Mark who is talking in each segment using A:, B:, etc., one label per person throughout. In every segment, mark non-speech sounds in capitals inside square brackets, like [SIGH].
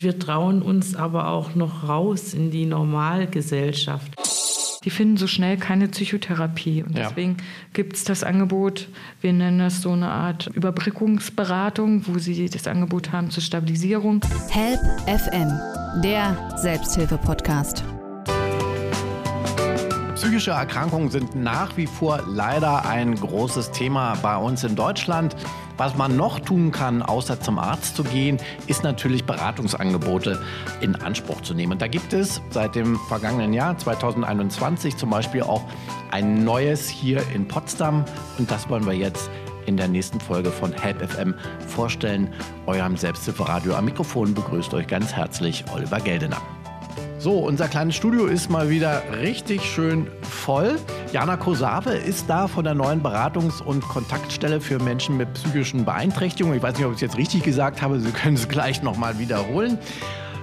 A: Wir trauen uns aber auch noch raus in die Normalgesellschaft.
B: Die finden so schnell keine Psychotherapie. Und
C: Ja.
B: deswegen gibt es das Angebot, wir nennen das so eine Art Überbrückungsberatung, wo sie das Angebot haben zur Stabilisierung.
D: Help FM, der Selbsthilfe-Podcast.
C: Psychische Erkrankungen sind nach wie vor leider ein großes Thema bei uns in Deutschland. Was man noch tun kann, außer zum Arzt zu gehen, ist natürlich Beratungsangebote in Anspruch zu nehmen. Und da gibt es seit dem vergangenen Jahr 2021 zum Beispiel auch ein neues hier in Potsdam. Und das wollen wir jetzt in der nächsten Folge von Help FM vorstellen. Eurem Selbsthilferadio am Mikrofon begrüßt euch ganz herzlich Oliver Geldener. So, unser kleines Studio ist mal wieder richtig schön voll. Jana Kosave ist da von der neuen Beratungs- und Kontaktstelle für Menschen mit psychischen Beeinträchtigungen. Ich weiß nicht, ob ich es jetzt richtig gesagt habe. Sie können es gleich nochmal wiederholen.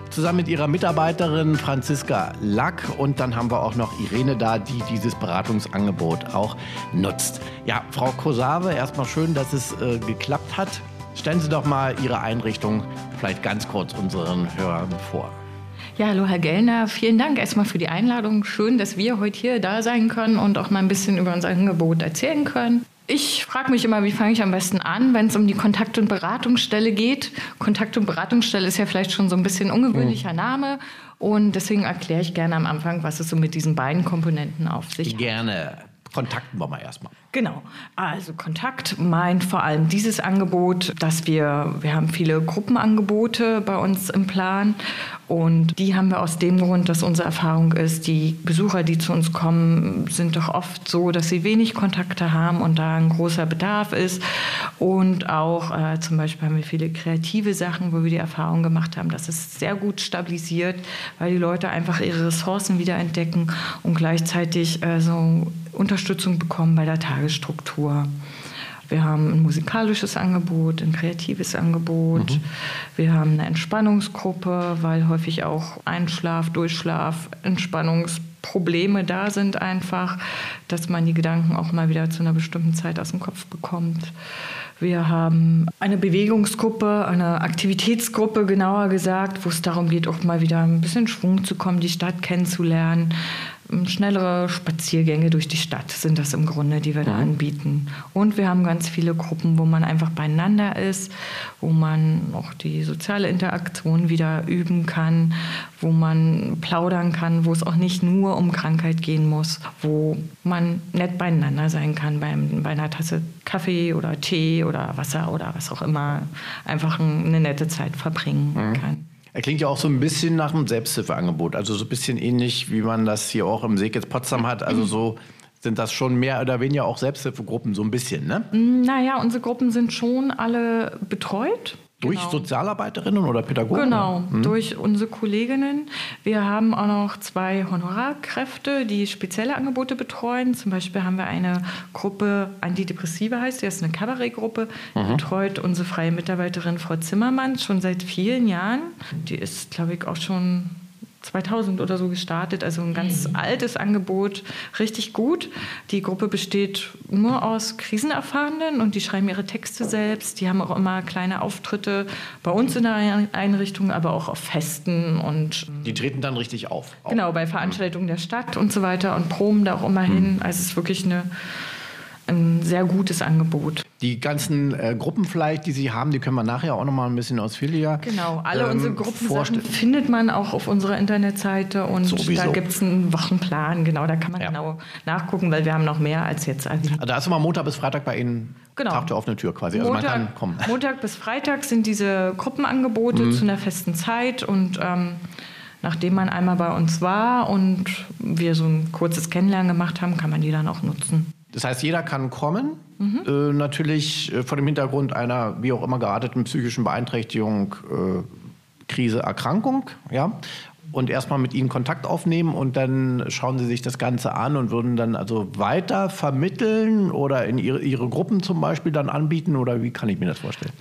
C: Zusammen mit ihrer Mitarbeiterin Franziska Lack und dann haben wir auch noch Irene da, die dieses Beratungsangebot auch nutzt. Ja, Frau Kosave, erstmal schön, dass es äh, geklappt hat. Stellen Sie doch mal Ihre Einrichtung vielleicht ganz kurz unseren Hörern vor.
B: Ja, hallo Herr Gellner, vielen Dank erstmal für die Einladung. Schön, dass wir heute hier da sein können und auch mal ein bisschen über unser Angebot erzählen können. Ich frage mich immer, wie fange ich am besten an, wenn es um die Kontakt- und Beratungsstelle geht. Kontakt- und Beratungsstelle ist ja vielleicht schon so ein bisschen ungewöhnlicher Name. Und deswegen erkläre ich gerne am Anfang, was es so mit diesen beiden Komponenten auf sich hat.
C: Gerne. Kontakten wir mal erstmal.
B: Genau. Also Kontakt meint vor allem dieses Angebot, dass wir, wir haben viele Gruppenangebote bei uns im Plan und die haben wir aus dem Grund, dass unsere Erfahrung ist, die Besucher, die zu uns kommen, sind doch oft so, dass sie wenig Kontakte haben und da ein großer Bedarf ist. Und auch äh, zum Beispiel haben wir viele kreative Sachen, wo wir die Erfahrung gemacht haben, dass es sehr gut stabilisiert, weil die Leute einfach ihre Ressourcen wieder entdecken und gleichzeitig äh, so Unterstützung bekommen bei der Tagesstruktur. Wir haben ein musikalisches Angebot, ein kreatives Angebot. Wir haben eine Entspannungsgruppe, weil häufig auch Einschlaf, Durchschlaf, Entspannungsprobleme da sind einfach, dass man die Gedanken auch mal wieder zu einer bestimmten Zeit aus dem Kopf bekommt. Wir haben eine Bewegungsgruppe, eine Aktivitätsgruppe genauer gesagt, wo es darum geht, auch mal wieder ein bisschen Schwung zu kommen, die Stadt kennenzulernen. Schnellere Spaziergänge durch die Stadt sind das im Grunde, die wir da anbieten. Und wir haben ganz viele Gruppen, wo man einfach beieinander ist, wo man auch die soziale Interaktion wieder üben kann, wo man plaudern kann, wo es auch nicht nur um Krankheit gehen muss, wo man nett beieinander sein kann beim, bei einer Tasse Kaffee oder Tee oder Wasser oder was auch immer, einfach ein, eine nette Zeit verbringen kann.
C: Er klingt ja auch so ein bisschen nach einem Selbsthilfeangebot. Also so ein bisschen ähnlich, wie man das hier auch im Seekitz Potsdam hat. Also so sind das schon mehr oder weniger auch Selbsthilfegruppen, so ein bisschen, ne?
B: Naja, unsere Gruppen sind schon alle betreut.
C: Durch
B: Genau.
C: Sozialarbeiterinnen oder Pädagogen?
B: Genau, durch unsere Kolleginnen. Wir haben auch noch zwei Honorarkräfte, die spezielle Angebote betreuen. Zum Beispiel haben wir eine Gruppe, Antidepressive heißt, die ist eine Kabarettgruppe, die betreut unsere freie Mitarbeiterin Frau Zimmermann schon seit vielen Jahren. Die ist, glaube ich, auch schon 2000 oder so gestartet, also ein ganz altes Angebot, richtig gut. Die Gruppe besteht nur aus Krisenerfahrenen und die schreiben ihre Texte selbst. Die haben auch immer kleine Auftritte bei uns in der Einrichtung, aber auch auf Festen und
C: Die treten dann richtig auf.
B: Genau bei Veranstaltungen der Stadt und so weiter und proben da auch immer hin. Also es ist wirklich eine, ein sehr gutes Angebot.
C: Die ganzen äh, Gruppen vielleicht, die Sie haben, die können wir nachher auch noch mal ein bisschen ausführlicher
B: Genau, alle
C: ähm,
B: unsere Gruppensachen
C: vorstellen.
B: findet man auch auf unserer Internetseite und
C: Sowieso.
B: da gibt es einen Wochenplan, genau, da kann man
C: Ja.
B: genau nachgucken, weil wir haben noch mehr als jetzt.
C: Also da ist immer Montag bis Freitag bei Ihnen
B: Genau.
C: Tag der offenen Tür quasi. Also man kann kommen. Mhm. [LAUGHS]
B: Montag bis Freitag sind diese Gruppenangebote zu einer festen Zeit und ähm, nachdem man einmal bei uns war und wir so ein kurzes Kennenlernen gemacht haben, kann man die dann auch nutzen.
C: Das heißt, jeder kann kommen.
B: Mhm.
C: Äh, natürlich äh, vor dem Hintergrund einer wie auch immer gearteten psychischen Beeinträchtigung, äh, Krise, Erkrankung. Ja? Und erstmal mit ihnen Kontakt aufnehmen und dann schauen sie sich das Ganze an und würden dann also weiter vermitteln oder in ihre, ihre Gruppen zum Beispiel dann anbieten oder wie kann ich mir das vorstellen?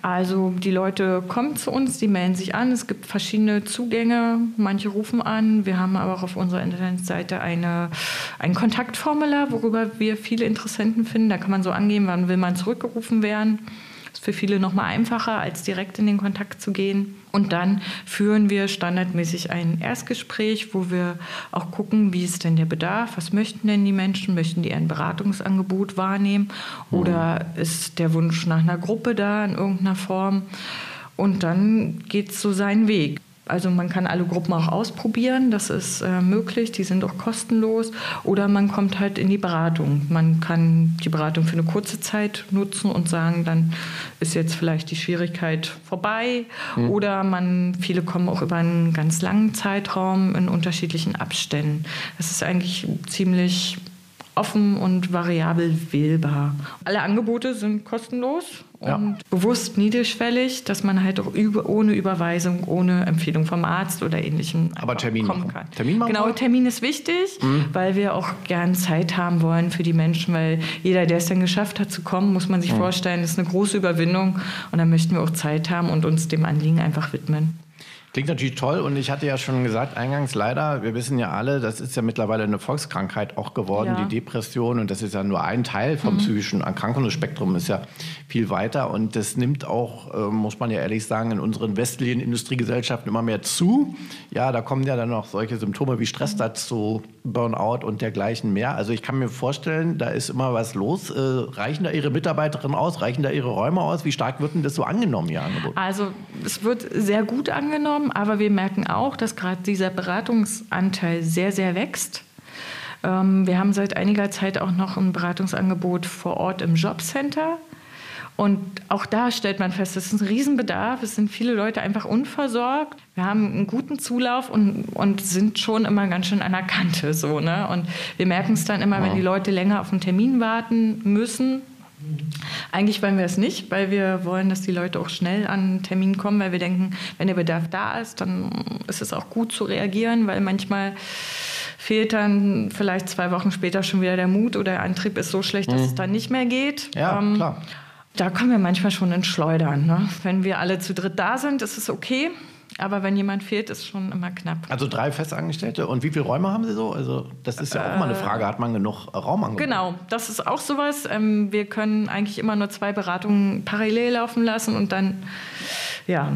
B: Also die Leute kommen zu uns, die melden sich an. Es gibt verschiedene Zugänge. Manche rufen an. Wir haben aber auch auf unserer Internetseite eine, ein Kontaktformular, worüber wir viele Interessenten finden. Da kann man so angeben, wann will man zurückgerufen werden. Das ist für viele nochmal einfacher, als direkt in den Kontakt zu gehen. Und dann führen wir standardmäßig ein Erstgespräch, wo wir auch gucken, wie ist denn der Bedarf, was möchten denn die Menschen, möchten die ein Beratungsangebot wahrnehmen oder ist der Wunsch nach einer Gruppe da in irgendeiner Form. Und dann geht es so seinen Weg. Also man kann alle Gruppen auch ausprobieren, das ist äh, möglich, die sind auch kostenlos. Oder man kommt halt in die Beratung. Man kann die Beratung für eine kurze Zeit nutzen und sagen, dann ist jetzt vielleicht die Schwierigkeit vorbei. Mhm. Oder man, viele kommen auch über einen ganz langen Zeitraum in unterschiedlichen Abständen. Das ist eigentlich ziemlich offen und variabel wählbar. Alle Angebote sind kostenlos und ja. bewusst niedrigschwellig, dass man halt auch über, ohne Überweisung, ohne Empfehlung vom Arzt oder ähnlichem
C: Aber Termin
B: kommen
C: machen.
B: kann.
C: Termin
B: machen genau, Termin ist wichtig, mhm. weil wir auch gern Zeit haben wollen für die Menschen, weil jeder, der es dann geschafft hat zu kommen, muss man sich mhm. vorstellen, ist eine große Überwindung und dann möchten wir auch Zeit haben und uns dem Anliegen einfach widmen.
C: Klingt natürlich toll und ich hatte ja schon gesagt, eingangs leider, wir wissen ja alle, das ist ja mittlerweile eine Volkskrankheit auch geworden, ja. die Depression und das ist ja nur ein Teil vom mhm. psychischen Erkrankungsspektrum, ist ja viel weiter und das nimmt auch, äh, muss man ja ehrlich sagen, in unseren westlichen Industriegesellschaften immer mehr zu. Ja, da kommen ja dann noch solche Symptome wie Stress mhm. dazu, Burnout und dergleichen mehr. Also ich kann mir vorstellen, da ist immer was los. Äh, reichen da Ihre Mitarbeiterinnen aus? Reichen da Ihre Räume aus? Wie stark wird denn das so angenommen, Ihr Angebot?
B: Also es wird sehr gut angenommen, aber wir merken auch, dass gerade dieser Beratungsanteil sehr, sehr wächst. Ähm, wir haben seit einiger Zeit auch noch ein Beratungsangebot vor Ort im Jobcenter. Und auch da stellt man fest, es ist ein Riesenbedarf. Es sind viele Leute einfach unversorgt. Wir haben einen guten Zulauf und, und sind schon immer ganz schön an der Kante. So, ne? Und wir merken es dann immer, wenn die Leute länger auf einen Termin warten müssen. Eigentlich wollen wir es nicht, weil wir wollen, dass die Leute auch schnell an einen Termin kommen, weil wir denken, wenn der Bedarf da ist, dann ist es auch gut zu reagieren, weil manchmal fehlt dann vielleicht zwei Wochen später schon wieder der Mut oder der Antrieb ist so schlecht, dass mhm. es dann nicht mehr geht.
C: Ja, ähm, klar
B: da kommen wir manchmal schon ins Schleudern. Ne? Wenn wir alle zu dritt da sind, ist es okay. Aber wenn jemand fehlt, ist schon immer knapp.
C: Also drei Festangestellte. Und wie viele Räume haben Sie so? Also das ist ja auch äh, mal eine Frage. Hat man genug Raumangebot?
B: Genau, das ist auch sowas. Ähm, wir können eigentlich immer nur zwei Beratungen parallel laufen lassen und dann, ja.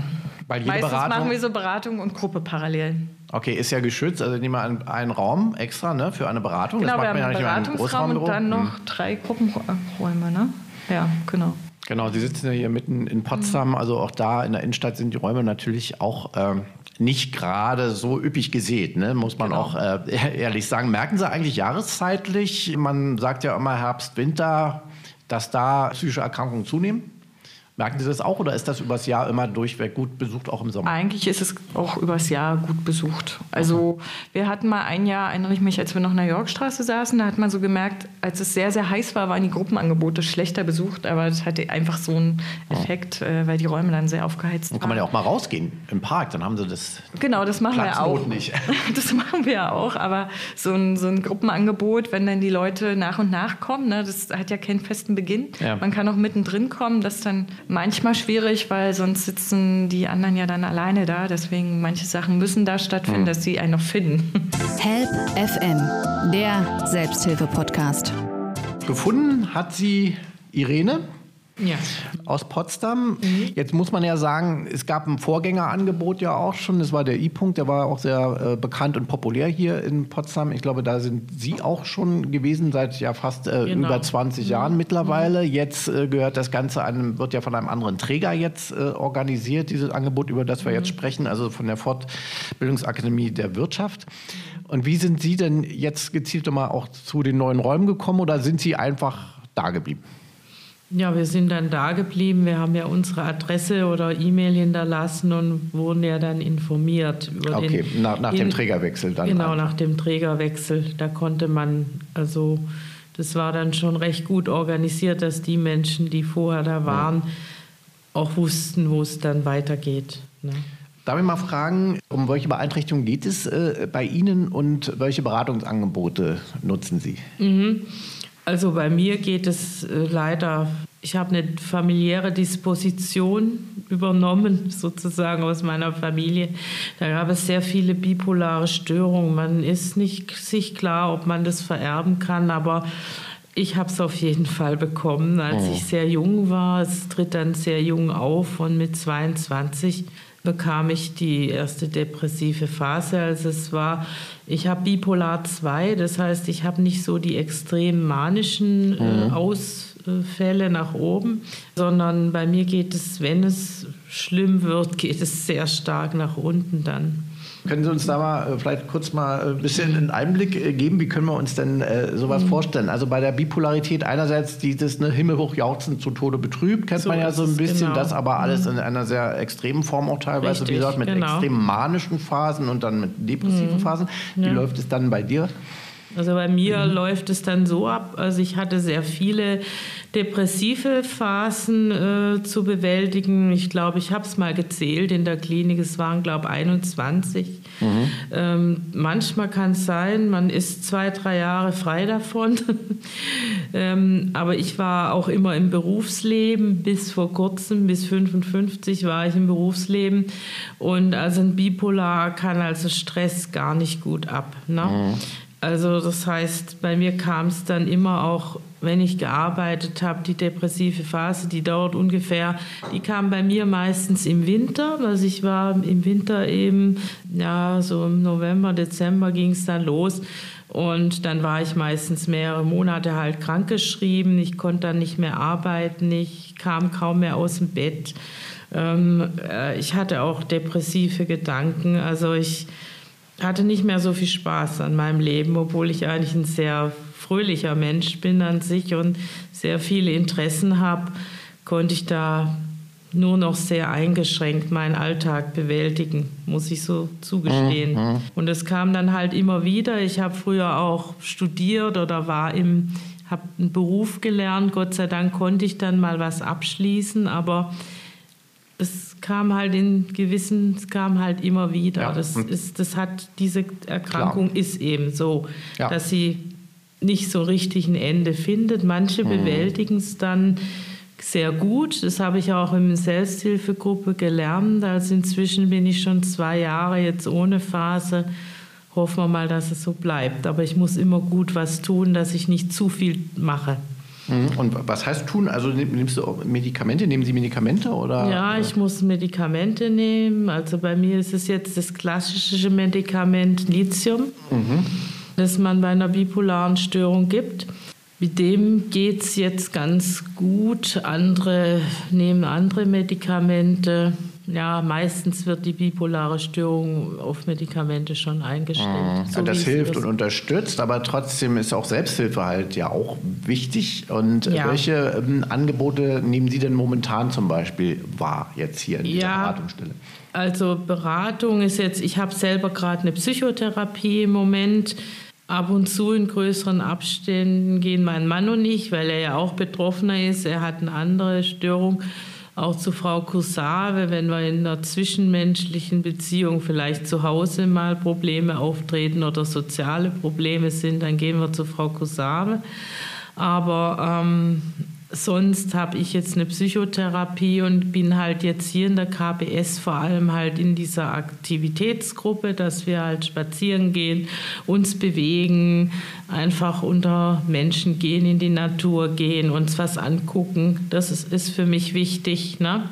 B: Weil jede Meistens Beratung machen wir so Beratung und Gruppe parallel.
C: Okay, ist ja geschützt. Also nehmen wir einen, einen Raum extra ne, für eine Beratung.
B: Genau, das macht wir haben ja einen Beratungsraum und dann noch hm. drei Gruppenräume. Ne? Ja, genau.
C: Genau, Sie sitzen ja hier mitten in Potsdam, mhm. also auch da in der Innenstadt sind die Räume natürlich auch ähm, nicht gerade so üppig gesät, ne? muss man genau. auch äh, [LAUGHS] ehrlich sagen. Merken Sie eigentlich jahreszeitlich, man sagt ja immer Herbst, Winter, dass da psychische Erkrankungen zunehmen? Merken Sie das auch oder ist das übers Jahr immer durchweg gut besucht, auch im Sommer?
B: Eigentlich ist es auch übers Jahr gut besucht. Also wir hatten mal ein Jahr, erinnere ich mich, als wir noch in der Yorkstraße saßen, da hat man so gemerkt, als es sehr, sehr heiß war, waren die Gruppenangebote schlechter besucht, aber das hatte einfach so einen Effekt, oh. weil die Räume dann sehr aufgeheizt waren.
C: Dann kann man ja auch mal rausgehen im Park, dann haben Sie das
B: Genau, das machen wir auch.
C: Nicht. [LAUGHS]
B: Das machen wir ja auch, aber so ein, so ein Gruppenangebot, wenn dann die Leute nach und nach kommen, ne, das hat ja keinen festen Beginn. Ja. Man kann auch mittendrin kommen, dass dann manchmal schwierig, weil sonst sitzen die anderen ja dann alleine da. Deswegen manche Sachen müssen da stattfinden, hm. dass sie einen noch finden. [LAUGHS]
D: Help FM, der Selbsthilfe-Podcast.
C: Gefunden hat sie Irene
B: ja.
C: aus Potsdam. Mhm. Jetzt muss man ja sagen, es gab ein Vorgängerangebot ja auch schon. Das war der I-Punkt, der war auch sehr äh, bekannt und populär hier in Potsdam. Ich glaube, da sind Sie auch schon gewesen seit ja fast äh, genau. über 20 mhm. Jahren mittlerweile. Mhm. Jetzt äh, gehört das Ganze einem, wird ja von einem anderen Träger jetzt äh, organisiert, dieses Angebot, über das wir jetzt mhm. sprechen, also von der Fortbildungsakademie der Wirtschaft. Und wie sind Sie denn jetzt gezielt mal auch zu den neuen Räumen gekommen oder sind Sie einfach da geblieben?
A: Ja, wir sind dann da geblieben. Wir haben ja unsere Adresse oder E-Mail hinterlassen und wurden ja dann informiert
C: über okay, den. nach, nach dem Trägerwechsel dann.
A: Genau, einfach. nach dem Trägerwechsel. Da konnte man, also das war dann schon recht gut organisiert, dass die Menschen, die vorher da waren, ja. auch wussten, wo es dann weitergeht. Ne?
C: Darf ich mal fragen, um welche Beeinträchtigung geht es äh, bei Ihnen und welche Beratungsangebote nutzen Sie?
A: Mhm. Also bei mir geht es äh, leider, ich habe eine familiäre Disposition übernommen, [LAUGHS] sozusagen aus meiner Familie. Da gab es sehr viele bipolare Störungen. Man ist nicht sich klar, ob man das vererben kann, aber Ich habe es auf jeden Fall bekommen, als oh. ich sehr jung war. Es tritt dann sehr jung auf und mit 22 bekam ich die erste depressive Phase. Also es war, ich habe Bipolar 2, das heißt, ich habe nicht so die extrem manischen äh, mhm. Ausfälle nach oben, sondern bei mir geht es, wenn es schlimm wird, geht es sehr stark nach unten dann.
C: Können Sie uns da mal äh, vielleicht kurz mal äh, ein bisschen einen Einblick äh, geben? Wie können wir uns denn äh, sowas mhm. vorstellen? Also bei der Bipolarität einerseits dieses ne, Himmelhoch jauchzen zu Tode betrübt, kennt so man ja so ein bisschen, genau. das aber alles mhm. in einer sehr extremen Form auch teilweise, Richtig, wie gesagt, mit genau. extrem manischen Phasen und dann mit depressiven mhm. Phasen. Wie ja. läuft es dann bei dir?
A: Also bei mir mhm. läuft es dann so ab, also ich hatte sehr viele depressive Phasen äh, zu bewältigen. Ich glaube, ich habe es mal gezählt in der Klinik, es waren, glaube ich, 21. Mhm. Ähm, manchmal kann es sein, man ist zwei, drei Jahre frei davon. [LAUGHS] ähm, aber ich war auch immer im Berufsleben, bis vor kurzem, bis 55 war ich im Berufsleben. Und also ein Bipolar kann also Stress gar nicht gut ab. Ne? Mhm. Also das heißt, bei mir kam es dann immer auch, wenn ich gearbeitet habe, die depressive Phase, die dauert ungefähr, die kam bei mir meistens im Winter. Also ich war im Winter eben, ja, so im November, Dezember ging es dann los. Und dann war ich meistens mehrere Monate halt krankgeschrieben. Ich konnte dann nicht mehr arbeiten. Ich kam kaum mehr aus dem Bett. Ähm, äh, ich hatte auch depressive Gedanken. Also ich hatte nicht mehr so viel Spaß an meinem Leben, obwohl ich eigentlich ein sehr fröhlicher Mensch bin an sich und sehr viele Interessen habe, konnte ich da nur noch sehr eingeschränkt meinen Alltag bewältigen, muss ich so zugestehen. Mhm. Und es kam dann halt immer wieder. Ich habe früher auch studiert oder war im, habe einen Beruf gelernt. Gott sei Dank konnte ich dann mal was abschließen, aber es kam halt in gewissen, es kam halt immer wieder. Ja. Das ist, das hat diese Erkrankung Klar. ist eben so, ja. dass sie nicht so richtig ein Ende findet. Manche mhm. bewältigen es dann sehr gut. Das habe ich auch in der Selbsthilfegruppe gelernt. Also inzwischen bin ich schon zwei Jahre jetzt ohne Phase. Hoffen wir mal, dass es so bleibt. Aber ich muss immer gut was tun, dass ich nicht zu viel mache.
C: Mhm. Und was heißt tun? Also nimmst du Medikamente? Nehmen Sie Medikamente oder?
A: Ja, ich muss Medikamente nehmen. Also bei mir ist es jetzt das klassische Medikament Lithium, mhm. das man bei einer bipolaren Störung gibt. Mit dem geht es jetzt ganz gut. Andere nehmen andere Medikamente ja, meistens wird die bipolare Störung auf Medikamente schon eingestellt. Mhm.
C: So das hilft und unterstützt, aber trotzdem ist auch Selbsthilfe halt ja auch wichtig. Und ja. welche ähm, Angebote nehmen Sie denn momentan zum Beispiel wahr jetzt hier in dieser ja, Beratungsstelle?
A: Also Beratung ist jetzt, ich habe selber gerade eine Psychotherapie im Moment. Ab und zu in größeren Abständen gehen mein Mann und ich, weil er ja auch Betroffener ist. Er hat eine andere Störung auch zu Frau Kusave, wenn wir in einer zwischenmenschlichen Beziehung vielleicht zu Hause mal Probleme auftreten oder soziale Probleme sind, dann gehen wir zu Frau Kusave. Aber ähm, sonst habe ich jetzt eine Psychotherapie und bin halt jetzt hier in der KBS vor allem halt in dieser Aktivitätsgruppe, dass wir halt spazieren gehen, uns bewegen, einfach unter Menschen gehen, in die Natur gehen, uns was angucken. Das ist, ist für mich wichtig. Ne?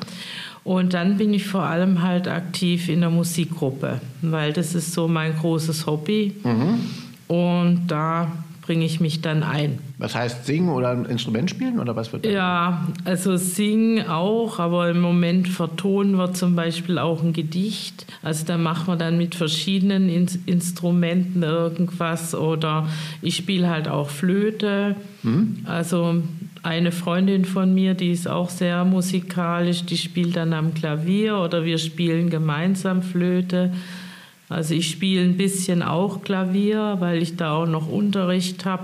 A: Und dann bin ich vor allem halt aktiv in der Musikgruppe, weil das ist so mein großes Hobby. Mhm. Und da bringe ich mich dann ein.
C: Was heißt singen oder ein Instrument spielen oder was wird?
A: Ja, also singen auch, aber im Moment vertonen wir zum Beispiel auch ein Gedicht. Also da machen wir dann mit verschiedenen In Instrumenten irgendwas oder ich spiele halt auch Flöte. Mhm. Also eine Freundin von mir, die ist auch sehr musikalisch, die spielt dann am Klavier oder wir spielen gemeinsam Flöte. Also ich spiele ein bisschen auch Klavier, weil ich da auch noch Unterricht habe.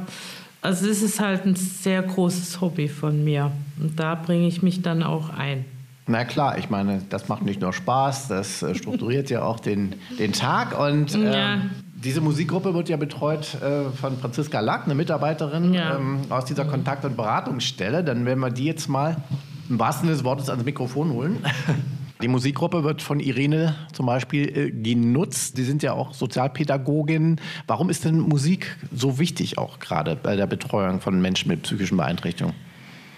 A: Also es ist halt ein sehr großes Hobby von mir und da bringe ich mich dann auch ein.
C: Na klar, ich meine, das macht nicht nur Spaß, das äh, strukturiert ja auch den, den Tag und ähm, ja. diese Musikgruppe wird ja betreut äh, von Franziska Lack, eine Mitarbeiterin ja. ähm, aus dieser Kontakt- und Beratungsstelle. Dann werden wir die jetzt mal im wahrsten Sinne des Wortes ans Mikrofon holen. [LAUGHS] Die Musikgruppe wird von Irene zum Beispiel äh, genutzt. Sie sind ja auch Sozialpädagogin. Warum ist denn Musik so wichtig, auch gerade bei der Betreuung von Menschen mit psychischen Beeinträchtigungen?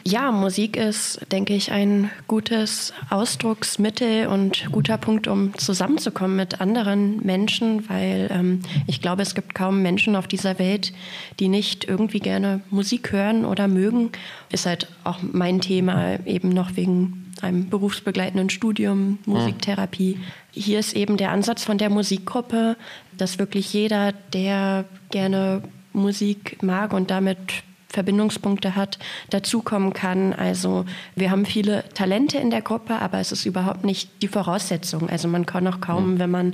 E: Ja, Musik ist, denke ich, ein gutes Ausdrucksmittel und guter Punkt, um zusammenzukommen mit anderen Menschen, weil ähm, ich glaube, es gibt kaum Menschen auf dieser Welt, die nicht irgendwie gerne Musik hören oder mögen. Ist halt auch mein Thema eben noch wegen einem berufsbegleitenden Studium, Musiktherapie. Hier ist eben der Ansatz von der Musikgruppe, dass wirklich jeder, der gerne Musik mag und damit Verbindungspunkte hat, dazukommen kann. Also wir haben viele Talente in der Gruppe, aber es ist überhaupt nicht die Voraussetzung. Also man kann auch kaum, mhm. wenn man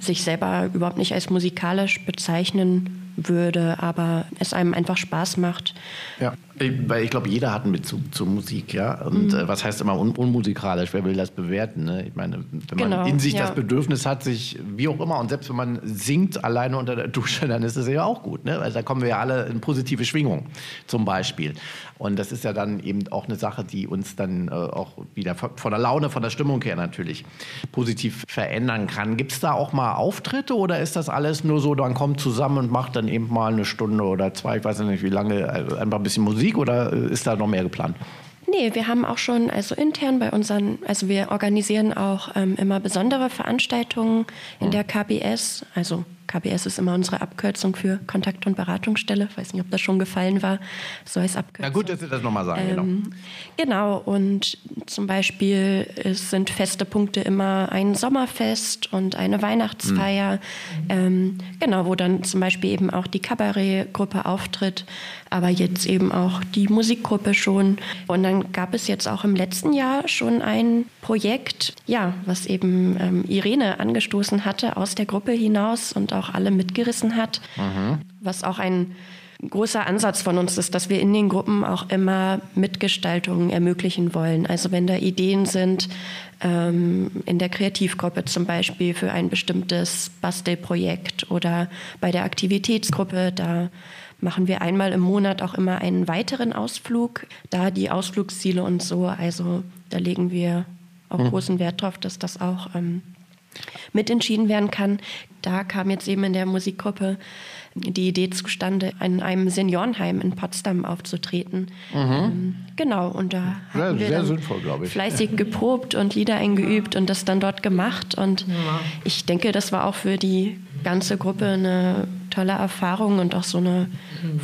E: sich selber überhaupt nicht als musikalisch bezeichnen würde, aber es einem einfach Spaß macht.
C: Ja, weil ich glaube, jeder hat einen Bezug zur Musik, ja. Und mhm. äh, was heißt immer un unmusikalisch? Wer will das bewerten? Ne? Ich meine, wenn genau, man in sich ja. das Bedürfnis hat, sich wie auch immer, und selbst wenn man singt alleine unter der Dusche, dann ist es ja auch gut. Ne? Also da kommen wir ja alle in positive Schwingung zum Beispiel. Und das ist ja dann eben auch eine Sache, die uns dann äh, auch wieder von der Laune, von der Stimmung her natürlich positiv verändern kann. Gibt es da auch mal Auftritte oder ist das alles nur so, man kommt zusammen und macht dann eben mal eine Stunde oder zwei, ich weiß nicht wie lange, äh, einfach ein bisschen Musik oder äh, ist da noch mehr geplant?
E: Nee, wir haben auch schon, also intern bei unseren, also wir organisieren auch ähm, immer besondere Veranstaltungen in der KBS, also KBS ist immer unsere Abkürzung für Kontakt- und Beratungsstelle. Ich weiß nicht, ob das schon gefallen war. So heißt Abkürzung.
C: Na gut, dass Sie das nochmal sagen.
E: Genau. Ähm, genau. genau. Und zum Beispiel es sind feste Punkte immer ein Sommerfest und eine Weihnachtsfeier. Mhm. Ähm, genau, wo dann zum Beispiel eben auch die Kabarettgruppe auftritt, aber jetzt eben auch die Musikgruppe schon. Und dann gab es jetzt auch im letzten Jahr schon ein Projekt, ja, was eben ähm, Irene angestoßen hatte aus der Gruppe hinaus und auch alle mitgerissen hat, mhm. was auch ein großer Ansatz von uns ist, dass wir in den Gruppen auch immer Mitgestaltungen ermöglichen wollen. Also wenn da Ideen sind, ähm, in der Kreativgruppe zum Beispiel für ein bestimmtes Bastelprojekt oder bei der Aktivitätsgruppe, da machen wir einmal im Monat auch immer einen weiteren Ausflug, da die Ausflugsziele und so, also da legen wir auch mhm. großen Wert drauf, dass das auch ähm, mitentschieden werden kann. Da kam jetzt eben in der Musikgruppe die Idee zustande, in einem Seniorenheim in Potsdam aufzutreten. Mhm. Ähm, genau, und da
C: sehr, haben wir sehr sinnvoll,
E: fleißig geprobt und Lieder eingeübt und das dann dort gemacht. Und ja. ich denke, das war auch für die ganze Gruppe eine tolle Erfahrung und auch so eine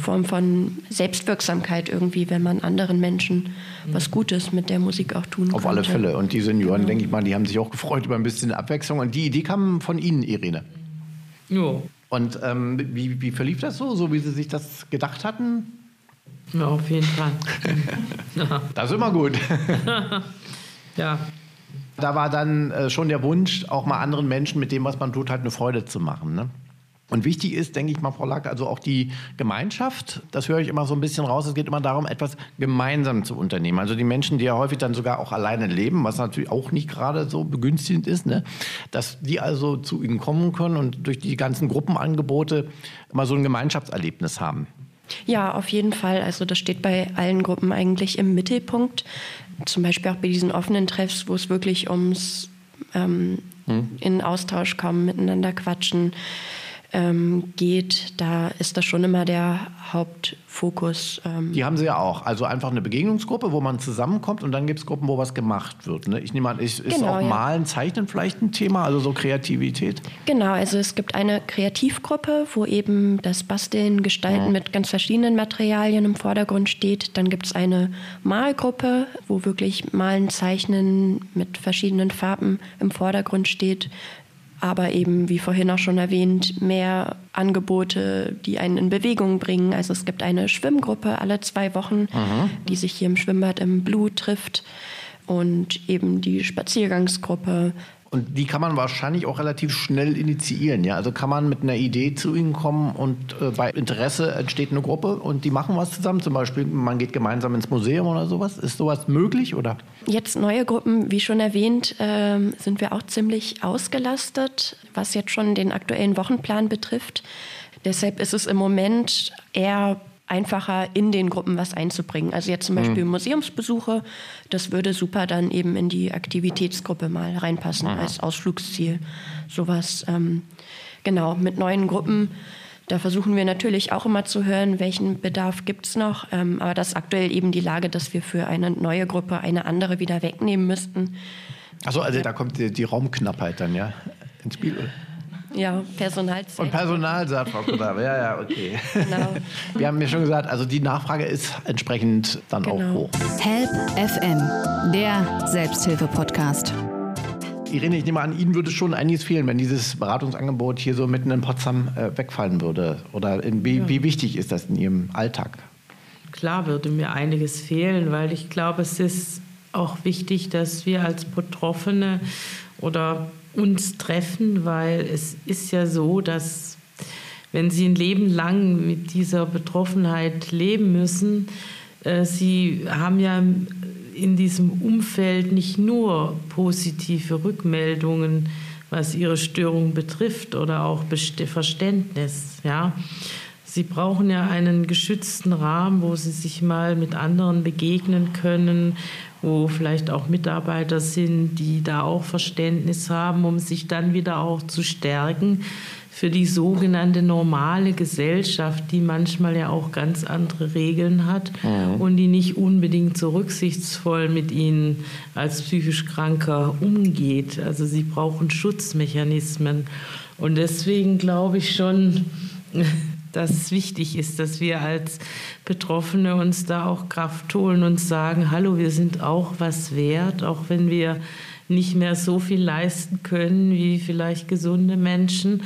E: Form von Selbstwirksamkeit irgendwie, wenn man anderen Menschen was Gutes mit der Musik auch tun kann.
C: Auf alle Fälle. Und die Senioren, genau. denke ich mal, die haben sich auch gefreut über ein bisschen Abwechslung. Und die Idee kam von Ihnen, Irene.
A: Ja.
C: Und ähm, wie, wie verlief das so, so wie Sie sich das gedacht hatten?
A: Ja, auf jeden Fall. [LAUGHS]
C: das ist immer gut. [LAUGHS]
A: ja.
C: Da war dann äh, schon der Wunsch, auch mal anderen Menschen mit dem, was man tut, halt eine Freude zu machen. Ne? Und wichtig ist, denke ich mal, Frau Lack, also auch die Gemeinschaft, das höre ich immer so ein bisschen raus, es geht immer darum, etwas gemeinsam zu unternehmen. Also die Menschen, die ja häufig dann sogar auch alleine leben, was natürlich auch nicht gerade so begünstigend ist, ne? dass die also zu ihnen kommen können und durch die ganzen Gruppenangebote mal so ein Gemeinschaftserlebnis haben.
E: Ja, auf jeden Fall. Also das steht bei allen Gruppen eigentlich im Mittelpunkt. Zum Beispiel auch bei diesen offenen Treffs, wo es wirklich ums ähm, hm. in Austausch kommen, miteinander quatschen ähm, geht, da ist das schon immer der Hauptfokus.
C: Ähm. Die haben sie ja auch. Also einfach eine Begegnungsgruppe, wo man zusammenkommt und dann gibt es Gruppen, wo was gemacht wird. Ne? Ich nehme an, ist, ist genau, auch ja. Malen, Zeichnen vielleicht ein Thema, also so Kreativität?
E: Genau, also es gibt eine Kreativgruppe, wo eben das Basteln, Gestalten mhm. mit ganz verschiedenen Materialien im Vordergrund steht. Dann gibt es eine Malgruppe, wo wirklich Malen, Zeichnen mit verschiedenen Farben im Vordergrund steht aber eben, wie vorhin auch schon erwähnt, mehr Angebote, die einen in Bewegung bringen. Also es gibt eine Schwimmgruppe alle zwei Wochen, mhm. die sich hier im Schwimmbad im Blue trifft und eben die Spaziergangsgruppe
C: und die kann man wahrscheinlich auch relativ schnell initiieren. Ja? Also kann man mit einer Idee zu ihnen kommen und äh, bei Interesse entsteht eine Gruppe und die machen was zusammen. Zum Beispiel, man geht gemeinsam ins Museum oder sowas. Ist sowas möglich? Oder?
E: Jetzt neue Gruppen, wie schon erwähnt, äh, sind wir auch ziemlich ausgelastet, was jetzt schon den aktuellen Wochenplan betrifft. Deshalb ist es im Moment eher einfacher in den Gruppen was einzubringen. Also jetzt zum Beispiel mhm. Museumsbesuche, das würde super dann eben in die Aktivitätsgruppe mal reinpassen mhm. als Ausflugsziel. Sowas, ähm, genau, mit neuen Gruppen. Da versuchen wir natürlich auch immer zu hören, welchen Bedarf gibt es noch. Ähm, aber das ist aktuell eben die Lage, dass wir für eine neue Gruppe eine andere wieder wegnehmen müssten.
C: Achso, also da kommt die, die Raumknappheit dann, ja, ins Spiel.
E: Ja, Personal.
C: Und Personal, sagt Frau Kudabe. Ja, ja, okay. Genau. [LAUGHS] Wir haben ja schon gesagt, also die Nachfrage ist entsprechend dann genau. auch hoch.
D: Help FM, der Selbsthilfe-Podcast.
C: Irene, ich nehme an, Ihnen würde schon einiges fehlen, wenn dieses Beratungsangebot hier so mitten in Potsdam äh, wegfallen würde. Oder in, wie, ja. wie wichtig ist das in Ihrem Alltag?
A: Klar würde mir einiges fehlen, weil ich glaube, es ist auch wichtig, dass wir als Betroffene oder uns treffen, weil es ist ja so, dass wenn sie ein Leben lang mit dieser Betroffenheit leben müssen, äh, sie haben ja in diesem Umfeld nicht nur positive Rückmeldungen, was ihre Störung betrifft oder auch Verständnis, ja. Sie brauchen ja einen geschützten Rahmen, wo Sie sich mal mit anderen begegnen können, wo vielleicht auch Mitarbeiter sind, die da auch Verständnis haben, um sich dann wieder auch zu stärken für die sogenannte normale Gesellschaft, die manchmal ja auch ganz andere Regeln hat mhm. und die nicht unbedingt so rücksichtsvoll mit ihnen als psychisch Kranker umgeht. Also sie brauchen Schutzmechanismen. Und deswegen glaube ich schon, [LAUGHS] dass es wichtig ist, dass wir als Betroffene uns da auch Kraft holen und sagen, hallo, wir sind auch was wert, auch wenn wir nicht mehr so viel leisten können wie vielleicht gesunde Menschen.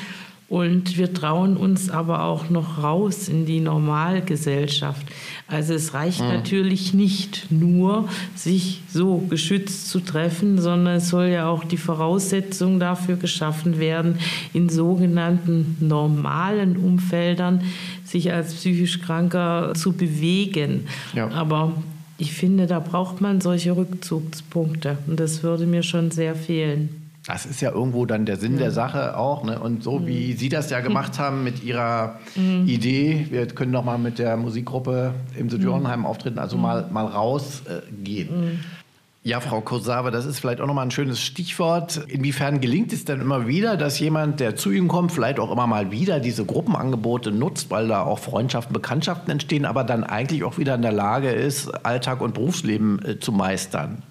A: Und wir trauen uns aber auch noch raus in die Normalgesellschaft. Also es reicht mhm. natürlich nicht nur, sich so geschützt zu treffen, sondern es soll ja auch die Voraussetzung dafür geschaffen werden, in sogenannten normalen Umfeldern sich als psychisch Kranker zu bewegen. Ja. Aber ich finde, da braucht man solche Rückzugspunkte und das würde mir schon sehr fehlen.
C: Das ist ja irgendwo dann der Sinn ja. der Sache auch. Ne? Und so mhm. wie Sie das ja gemacht [LAUGHS] haben mit Ihrer mhm. Idee, wir können noch mal mit der Musikgruppe im Südjorenheim mhm. auftreten, also mal, mal rausgehen. Äh, ja, Frau Kosawa, das ist vielleicht auch nochmal ein schönes Stichwort. Inwiefern gelingt es denn immer wieder, dass jemand, der zu Ihnen kommt, vielleicht auch immer mal wieder diese Gruppenangebote nutzt, weil da auch Freundschaften, Bekanntschaften entstehen, aber dann eigentlich auch wieder in der Lage ist, Alltag und Berufsleben äh, zu meistern?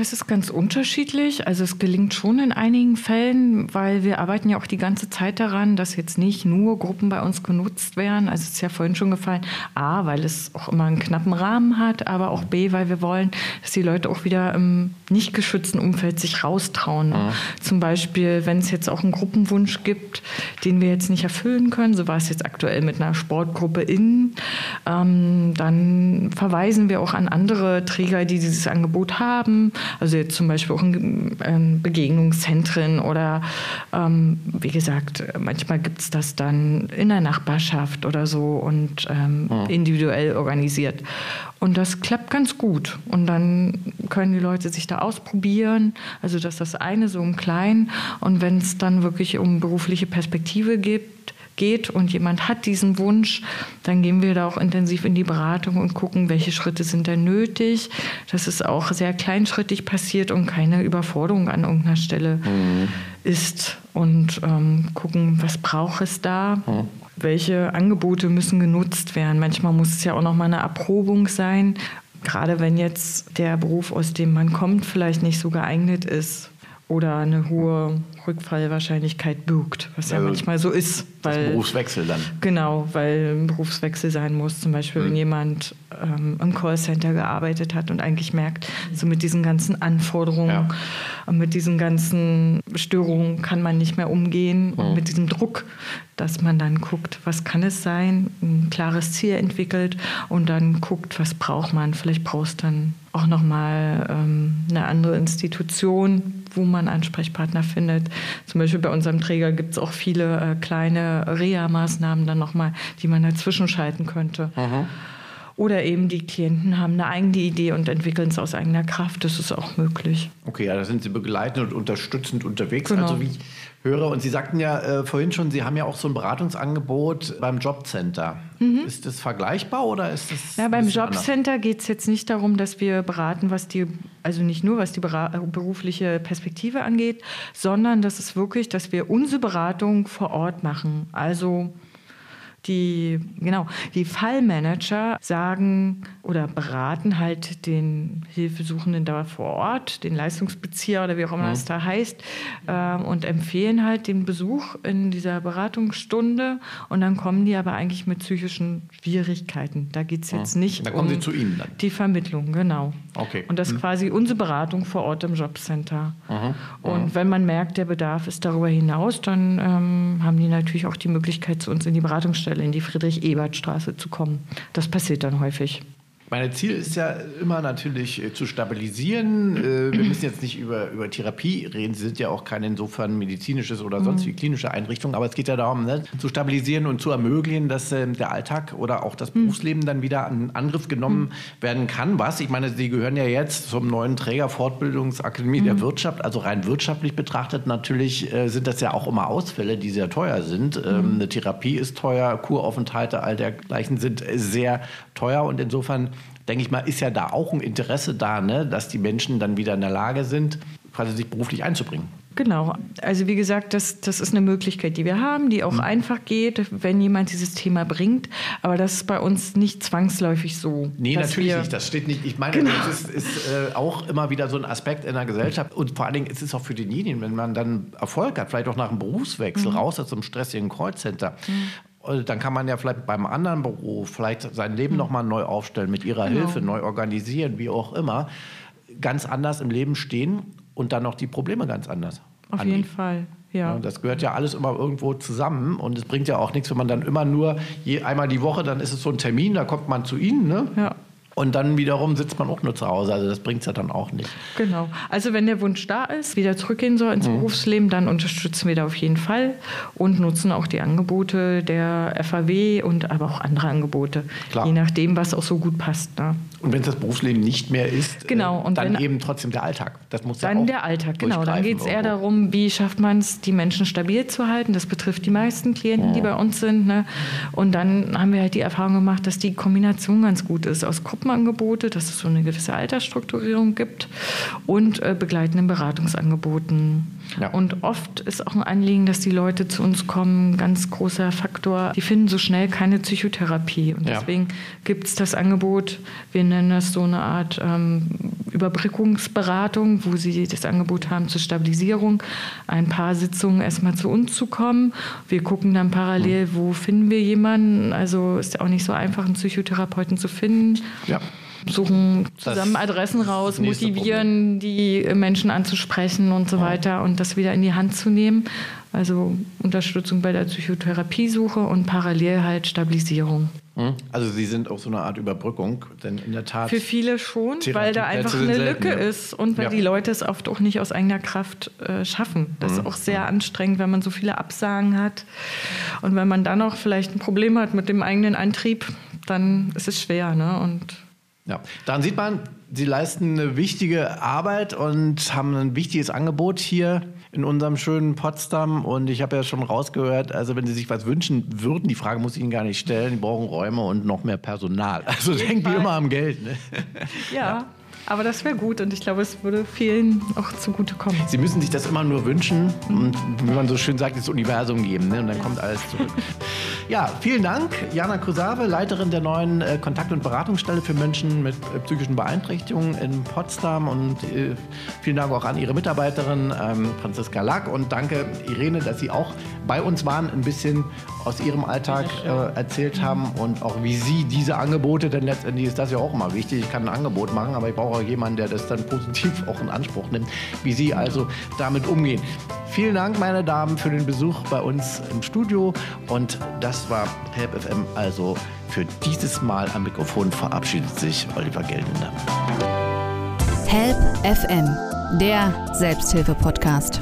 B: Das ist ganz unterschiedlich. Also es gelingt schon in einigen Fällen, weil wir arbeiten ja auch die ganze Zeit daran, dass jetzt nicht nur Gruppen bei uns genutzt werden. Also es ist ja vorhin schon gefallen, A, weil es auch immer einen knappen Rahmen hat, aber auch B, weil wir wollen, dass die Leute auch wieder im nicht geschützten Umfeld sich raustrauen. Mhm. Zum Beispiel, wenn es jetzt auch einen Gruppenwunsch gibt, den wir jetzt nicht erfüllen können, so war es jetzt aktuell mit einer Sportgruppe innen, ähm, dann verweisen wir auch an andere Träger, die dieses Angebot haben also jetzt zum Beispiel auch in ähm, Begegnungszentren oder ähm, wie gesagt, manchmal gibt es das dann in der Nachbarschaft oder so und ähm, ja. individuell organisiert. Und das klappt ganz gut. Und dann können die Leute sich da ausprobieren. Also das ist das eine so im Kleinen. Und wenn es dann wirklich um berufliche Perspektive gibt, geht und jemand hat diesen Wunsch, dann gehen wir da auch intensiv in die Beratung und gucken, welche Schritte sind denn nötig, dass es auch sehr kleinschrittig passiert und keine Überforderung an irgendeiner Stelle mhm. ist und ähm, gucken, was braucht es da. Mhm welche Angebote müssen genutzt werden. Manchmal muss es ja auch noch mal eine Erprobung sein, gerade wenn jetzt der Beruf, aus dem man kommt, vielleicht nicht so geeignet ist oder eine hohe Rückfallwahrscheinlichkeit birgt, was also ja manchmal so ist.
C: Weil, Berufswechsel dann.
B: Genau, weil ein Berufswechsel sein muss. Zum Beispiel, mhm. wenn jemand ähm, im Callcenter gearbeitet hat und eigentlich merkt, so mit diesen ganzen Anforderungen ja. und mit diesen ganzen Störungen kann man nicht mehr umgehen mhm. und mit diesem Druck, dass man dann guckt, was kann es sein, ein klares Ziel entwickelt und dann guckt, was braucht man. Vielleicht brauchst dann auch nochmal ähm, eine andere Institution, wo man Ansprechpartner findet. Zum Beispiel bei unserem Träger gibt es auch viele äh, kleine Reha-Maßnahmen dann nochmal, die man dazwischen schalten könnte. Mhm. Oder eben die Klienten haben eine eigene Idee und entwickeln es aus eigener Kraft. Das ist auch möglich.
C: Okay, ja, da sind Sie begleitend und unterstützend unterwegs. Genau. Also wie, höre. Und Sie sagten ja äh, vorhin schon, Sie haben ja auch so ein Beratungsangebot beim Jobcenter. Mhm. Ist das vergleichbar oder ist das?
B: Ja, beim Jobcenter geht es jetzt nicht darum, dass wir beraten, was die, also nicht nur was die berufliche Perspektive angeht, sondern das ist wirklich, dass wir unsere Beratung vor Ort machen. Also die, genau, die Fallmanager sagen oder beraten halt den Hilfesuchenden da vor Ort, den Leistungsbezieher oder wie auch immer mhm. das da heißt, äh, und empfehlen halt den Besuch in dieser Beratungsstunde. Und dann kommen die aber eigentlich mit psychischen Schwierigkeiten. Da geht es jetzt nicht
C: da kommen um sie zu Ihnen dann.
B: die Vermittlung, genau.
C: Okay.
B: Und das ist mhm. quasi unsere Beratung vor Ort im Jobcenter. Mhm. Und mhm. wenn man merkt, der Bedarf ist darüber hinaus, dann ähm, haben die natürlich auch die Möglichkeit, zu uns in die Beratungsstelle, in die Friedrich-Ebert-Straße zu kommen. Das passiert dann häufig.
C: Mein Ziel ist ja immer natürlich äh, zu stabilisieren. Äh, wir müssen jetzt nicht über, über Therapie reden. Sie sind ja auch kein insofern medizinisches oder sonst wie mhm. klinische Einrichtung. Aber es geht ja darum, ne, zu stabilisieren und zu ermöglichen, dass äh, der Alltag oder auch das mhm. Berufsleben dann wieder an Angriff genommen mhm. werden kann. Was? Ich meine, Sie gehören ja jetzt zum neuen Träger Fortbildungsakademie der Wirtschaft. Also rein wirtschaftlich betrachtet natürlich sind das ja auch immer Ausfälle, die sehr teuer sind. Ähm, eine Therapie ist teuer, Kuraufenthalte, all dergleichen sind sehr teuer. Und insofern denke ich mal, ist ja da auch ein Interesse da, ne? dass die Menschen dann wieder in der Lage sind, quasi sich beruflich einzubringen.
B: Genau. Also wie gesagt, das, das ist eine Möglichkeit, die wir haben, die auch mhm. einfach geht, wenn jemand dieses Thema bringt. Aber das ist bei uns nicht zwangsläufig so.
C: Nee, natürlich nicht. Das steht nicht. Ich meine, genau. das ist, ist äh, auch immer wieder so ein Aspekt in der Gesellschaft. Und vor allen Dingen ist es auch für denjenigen, wenn man dann Erfolg hat, vielleicht auch nach einem Berufswechsel, mhm. raus aus einem stressigen Callcenter. Mhm dann kann man ja vielleicht beim anderen Beruf vielleicht sein Leben mhm. nochmal neu aufstellen, mit ihrer genau. Hilfe neu organisieren, wie auch immer. Ganz anders im Leben stehen und dann noch die Probleme ganz anders.
B: Auf angehen. jeden Fall. Ja.
C: Das gehört ja alles immer irgendwo zusammen und es bringt ja auch nichts, wenn man dann immer nur je, einmal die Woche, dann ist es so ein Termin, da kommt man zu Ihnen. Ne?
B: Ja.
C: Und dann wiederum sitzt man auch nur zu Hause. Also das bringt es ja dann auch nicht.
B: Genau. Also wenn der Wunsch da ist, wieder zurückgehen soll ins mhm. Berufsleben, dann unterstützen wir da auf jeden Fall und nutzen auch die Angebote der FAW und aber auch andere Angebote. Klar. Je nachdem, was auch so gut passt. Ne?
C: Und wenn das Berufsleben nicht mehr ist,
B: genau.
C: und dann wenn, eben trotzdem der Alltag. Das muss
B: dann
C: ja auch
B: der Alltag, genau. Dann geht es eher darum, wie schafft man es, die Menschen stabil zu halten. Das betrifft die meisten Klienten, die bei uns sind. Ne? Und dann haben wir halt die Erfahrung gemacht, dass die Kombination ganz gut ist aus Gruppenangebote, dass es so eine gewisse Altersstrukturierung gibt und äh, begleitenden Beratungsangeboten. Ja. Und oft ist auch ein Anliegen, dass die Leute zu uns kommen, ganz großer Faktor. Die finden so schnell keine Psychotherapie. Und deswegen ja. gibt es das Angebot, wir nennen das so eine Art ähm, Überbrückungsberatung, wo sie das Angebot haben zur Stabilisierung, ein paar Sitzungen erstmal zu uns zu kommen. Wir gucken dann parallel, wo finden wir jemanden. Also ist ja auch nicht so einfach, einen Psychotherapeuten zu finden.
C: Ja
B: suchen zusammen das Adressen raus, motivieren, Problem. die Menschen anzusprechen und so ja. weiter und das wieder in die Hand zu nehmen. Also Unterstützung bei der Psychotherapiesuche und parallel halt Stabilisierung.
C: Hm? Also Sie sind auch so eine Art Überbrückung, denn in der Tat.
B: Für viele schon, weil da einfach eine selten, Lücke ja. ist und weil ja. die Leute es oft auch nicht aus eigener Kraft äh, schaffen. Das mhm. ist auch sehr mhm. anstrengend, wenn man so viele Absagen hat. Und wenn man dann auch vielleicht ein Problem hat mit dem eigenen Antrieb, dann ist es schwer. Ne? Und
C: ja, daran sieht man, Sie leisten eine wichtige Arbeit und haben ein wichtiges Angebot hier in unserem schönen Potsdam. Und ich habe ja schon rausgehört, also wenn Sie sich was wünschen würden, die Frage muss ich Ihnen gar nicht stellen, die brauchen Räume und noch mehr Personal. Also denken die immer am Geld. Ne?
B: ja. ja. Aber das wäre gut und ich glaube, es würde vielen auch zugutekommen.
C: Sie müssen sich das immer nur wünschen und, wie man so schön sagt, das Universum geben ne? und dann kommt alles zurück. [LAUGHS] ja, vielen Dank, Jana Kusave, Leiterin der neuen äh, Kontakt- und Beratungsstelle für Menschen mit äh, psychischen Beeinträchtigungen in Potsdam und äh, vielen Dank auch an Ihre Mitarbeiterin ähm, Franziska Lack und danke Irene, dass Sie auch bei uns waren, ein bisschen aus Ihrem Alltag äh, erzählt haben und auch wie Sie diese Angebote, denn letztendlich ist das ja auch immer wichtig, ich kann ein Angebot machen, aber ich brauche auch jemanden, der das dann positiv [LAUGHS] auch in Anspruch nimmt, wie Sie also damit umgehen. Vielen Dank, meine Damen, für den Besuch bei uns im Studio. Und das war Help FM. Also für dieses Mal am Mikrofon verabschiedet sich Oliver Geldender.
D: Help FM, der Selbsthilfe-Podcast.